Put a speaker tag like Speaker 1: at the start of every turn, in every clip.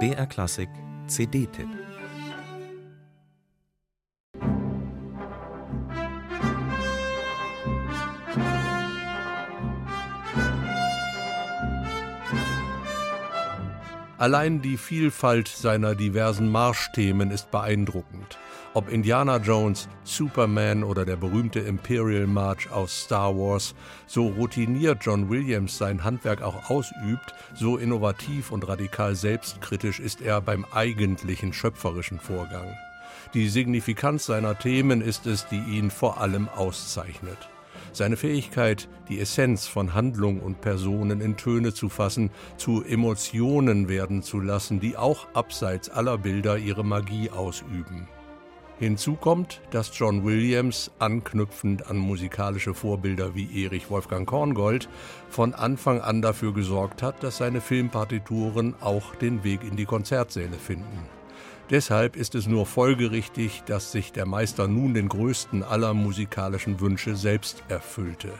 Speaker 1: BR Klassik CD-Tipp
Speaker 2: Allein die Vielfalt seiner diversen Marschthemen ist beeindruckend. Ob Indiana Jones, Superman oder der berühmte Imperial March aus Star Wars, so routiniert John Williams sein Handwerk auch ausübt, so innovativ und radikal selbstkritisch ist er beim eigentlichen schöpferischen Vorgang. Die Signifikanz seiner Themen ist es, die ihn vor allem auszeichnet. Seine Fähigkeit, die Essenz von Handlung und Personen in Töne zu fassen, zu Emotionen werden zu lassen, die auch abseits aller Bilder ihre Magie ausüben. Hinzu kommt, dass John Williams, anknüpfend an musikalische Vorbilder wie Erich Wolfgang Korngold, von Anfang an dafür gesorgt hat, dass seine Filmpartituren auch den Weg in die Konzertsäle finden. Deshalb ist es nur folgerichtig, dass sich der Meister nun den größten aller musikalischen Wünsche selbst erfüllte.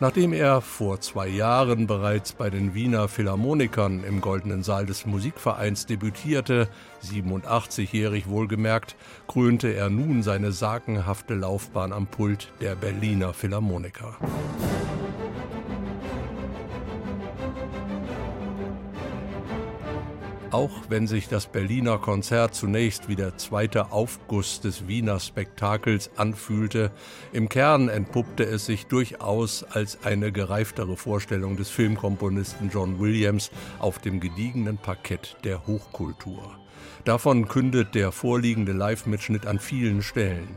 Speaker 2: Nachdem er vor zwei Jahren bereits bei den Wiener Philharmonikern im Goldenen Saal des Musikvereins debütierte, 87-jährig wohlgemerkt, krönte er nun seine sagenhafte Laufbahn am Pult der Berliner Philharmoniker. Auch wenn sich das Berliner Konzert zunächst wie der zweite Aufguss des Wiener Spektakels anfühlte, im Kern entpuppte es sich durchaus als eine gereiftere Vorstellung des Filmkomponisten John Williams auf dem gediegenen Parkett der Hochkultur. Davon kündet der vorliegende Live-Mitschnitt an vielen Stellen.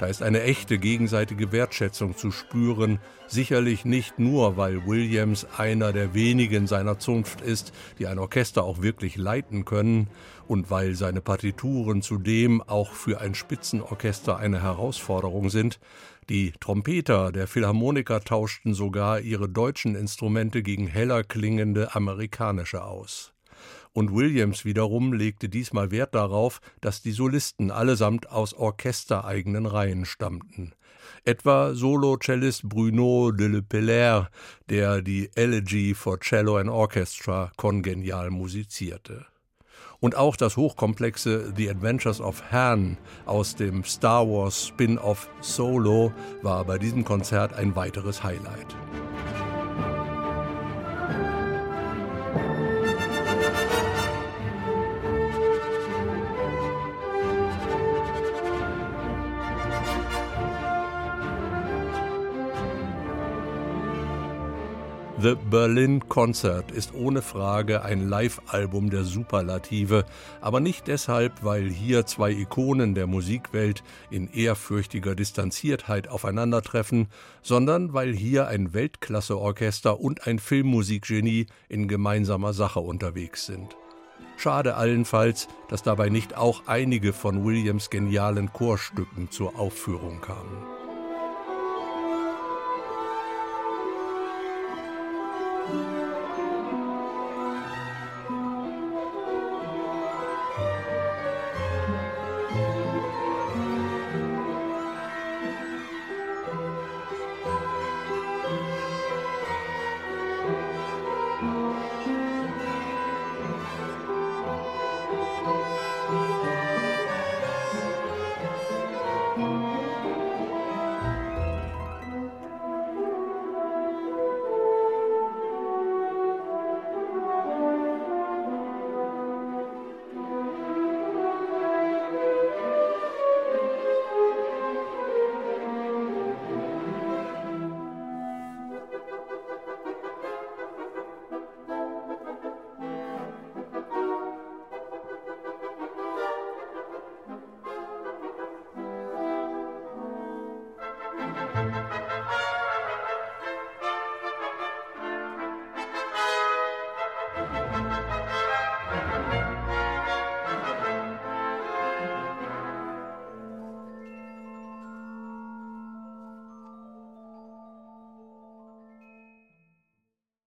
Speaker 2: Da ist eine echte gegenseitige Wertschätzung zu spüren, sicherlich nicht nur, weil Williams einer der wenigen seiner Zunft ist, die ein Orchester auch wirklich leiten können, und weil seine Partituren zudem auch für ein Spitzenorchester eine Herausforderung sind. Die Trompeter der Philharmoniker tauschten sogar ihre deutschen Instrumente gegen heller klingende amerikanische aus und Williams wiederum legte diesmal Wert darauf, dass die Solisten allesamt aus orchestereigenen Reihen stammten. Etwa Solo-Cellist Bruno de Le Pellaire, der die Elegy for Cello and Orchestra kongenial musizierte. Und auch das hochkomplexe The Adventures of Han aus dem Star Wars Spin-off Solo war bei diesem Konzert ein weiteres Highlight. The Berlin Concert ist ohne Frage ein Live-Album der Superlative, aber nicht deshalb, weil hier zwei Ikonen der Musikwelt in ehrfürchtiger Distanziertheit aufeinandertreffen, sondern weil hier ein Weltklasse-Orchester und ein Filmmusikgenie in gemeinsamer Sache unterwegs sind. Schade allenfalls, dass dabei nicht auch einige von Williams genialen Chorstücken zur Aufführung kamen.